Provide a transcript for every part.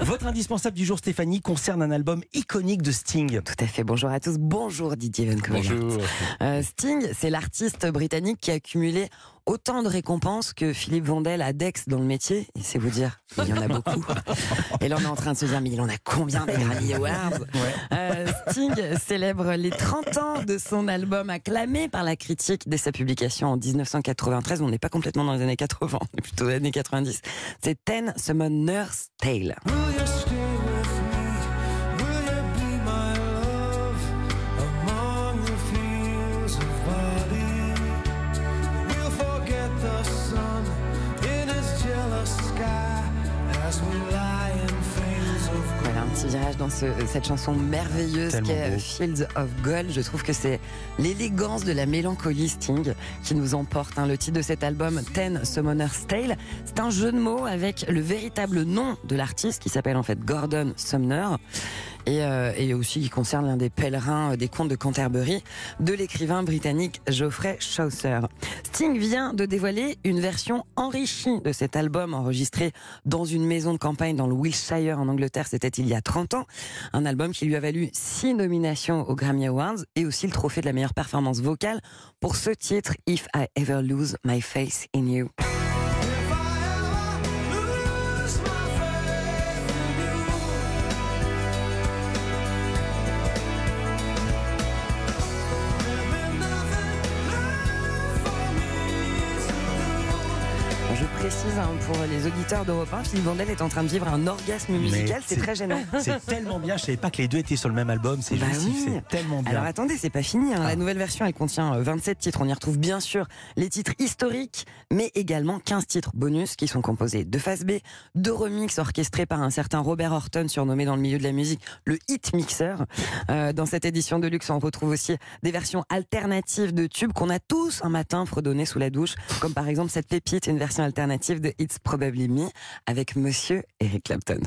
Votre indispensable du jour, Stéphanie, concerne un album iconique de Sting. Tout à fait. Bonjour à tous. Bonjour Didier Van Bonjour. Euh, Sting, c'est l'artiste britannique qui a cumulé autant de récompenses que Philippe Vandel a d'ex dans le métier. Et c'est vous dire, il y en a beaucoup. Et là, on est en train de se dire, mais il en a combien des Grammy Awards? Euh, Sting célèbre les 30 ans de son album acclamé par la critique dès sa publication en 1993. On n'est pas complètement dans les années 80, on est plutôt dans les années 90. C'est Ten Summoner's Tale. Dans ce- cette chanson merveilleuse Tellement qu'est beau. Fields of Gold. Je trouve que c'est l'élégance de la mélancolie Sting qui nous emporte. hein. Le titre de cet album, Ten Summoner's Tale, c'est un jeu de mots avec le véritable nom de l'artiste qui s'appelle en fait Gordon Sumner. Et, euh, et aussi qui concerne l'un des pèlerins euh, des contes de Canterbury de l'écrivain britannique Geoffrey Chaucer. Sting vient de dévoiler une version enrichie de cet album enregistré dans une maison de campagne dans le Wiltshire en Angleterre, c'était il y a 30 ans. Un album qui lui a valu six nominations aux Grammy Awards et aussi le trophée de la meilleure performance vocale pour ce titre If I Ever Lose My Face in You. Précise hein, pour les auditeurs d'Europe 1, Philippe Vandel est en train de vivre un orgasme musical, c'est très gênant. C'est tellement bien, je savais pas que les deux étaient sur le même album, c'est Bah jouissif, oui. c'est tellement bien. Alors attendez, c'est pas fini. hein. Ah. La nouvelle version, elle contient euh, 27 titres. On y retrouve bien sûr les titres historiques, mais également 15 titres bonus qui sont composés de face B, de remix orchestrés par un certain Robert Horton, surnommé dans le milieu de la musique le hit mixer. Euh, dans cette édition de luxe, on retrouve aussi des versions alternatives de tubes qu'on a tous un matin fredonné sous la douche, comme par exemple cette pépite, une version alternative de It's Probably Me avec Monsieur Eric Clapton.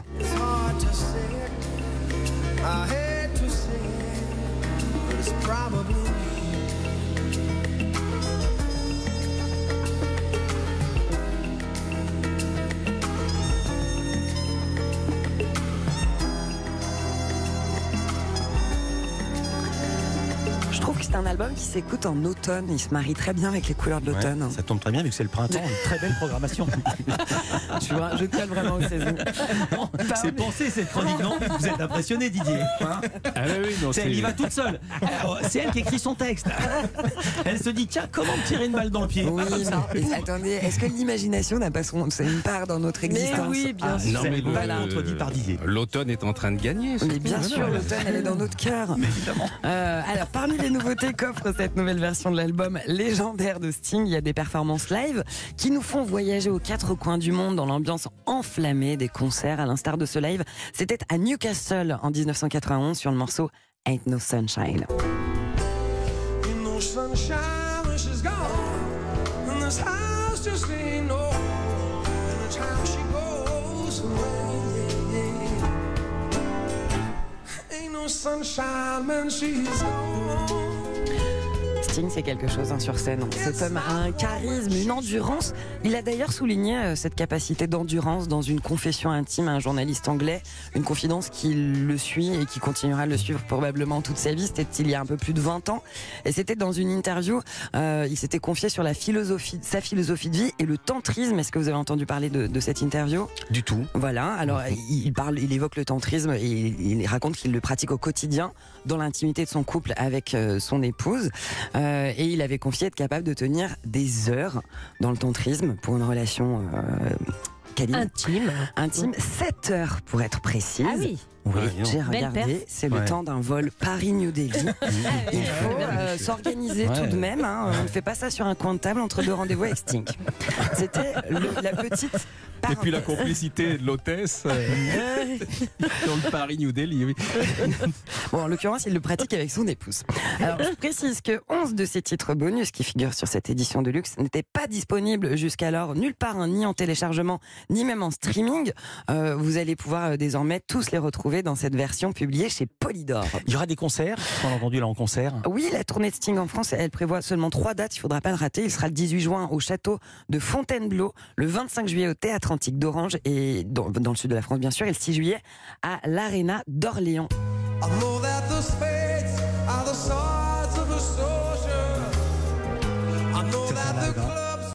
Je trouve que c'est un album qui s'écoute en automne. Il se marie très bien avec les couleurs de Ouais, l'automne. ça tombe très bien vu que c'est le printemps, une très belle programmation. Tu vois, je colle vraiment aux saisons. C'est pensé cette chronique, non Vous êtes impressionné Didier hein Ah oui, non, Elle y va toute seule. C'est elle qui écrit son texte. Elle se dit tiens comment me tirer une balle dans le pied Oui, mais attendez, est-ce que l'imagination n'a pas son, une part dans notre existence oui, bien sûr. Non, mais contredit par Didier. L'automne est en train de gagner. Mais bien sûr, l'automne, elle est dans notre cœur. Évidemment. Euh, alors, parmi les nouveautés qu'offre cette nouvelle version de l'album légendaire de Sting, il y a des performances live qui nous font voyager aux quatre coins du monde dans l'ambiance enflammée des concerts. À l'instar de ce live, c'était à Newcastle en 1991 sur le morceau Ain't No Sunshine. This house just ain't no time she goes away. No sunshine when she's gone. C'est quelque chose hein, sur scène. Cet homme a un charisme, une endurance. Il a d'ailleurs souligné euh, cette capacité d'endurance dans une confession intime à un journaliste anglais, une confidence qui le suit et qui continuera de le suivre probablement toute sa vie. C'était il y a un peu plus de 20 ans. Et c'était dans une interview, euh, il s'était confié sur la philosophie, sa philosophie de vie et le tantrisme. Est-ce que vous avez entendu parler de, de cette interview? Du tout. voilà, alors il il parle, il évoque le tantrisme et il il raconte qu'il le pratique au quotidien dans l'intimité de son couple avec euh, son épouse. Euh, et il avait confié être capable de tenir des heures dans le tantrisme pour une relation euh, câline, Intime. intime, 7 heures pour être précise. Ah oui. Oui, donc. j'ai regardé, c'est le Ouais. temps d'un vol Paris-New Delhi. Il faut euh, s'organiser Ouais. tout de même. hein. On ne fait pas ça sur un coin de table entre deux rendez-vous avec. C'était le- la petite. Et puis la complicité de l'hôtesse euh, dans le Paris New Delhi. Bon, en l'occurrence, il le pratique avec son épouse. Je précise que 11 de ces titres bonus qui figurent sur cette édition de luxe n'étaient pas disponibles jusqu'alors nulle part, hein, ni en téléchargement, ni même en streaming. Euh, vous allez pouvoir euh, désormais tous les retrouver dans cette version publiée chez Polydor. Il y aura des concerts, on l'a entendu là en concert. Oui, la tournée de Sting en France, elle prévoit seulement trois dates, il ne faudra pas le rater. Il sera le 18 juin au château de Fontainebleau, le 25 juillet au théâtre d'Orange et dans, le sud de la France bien sûr, et le 6 juillet à l'Arena d'Orléans.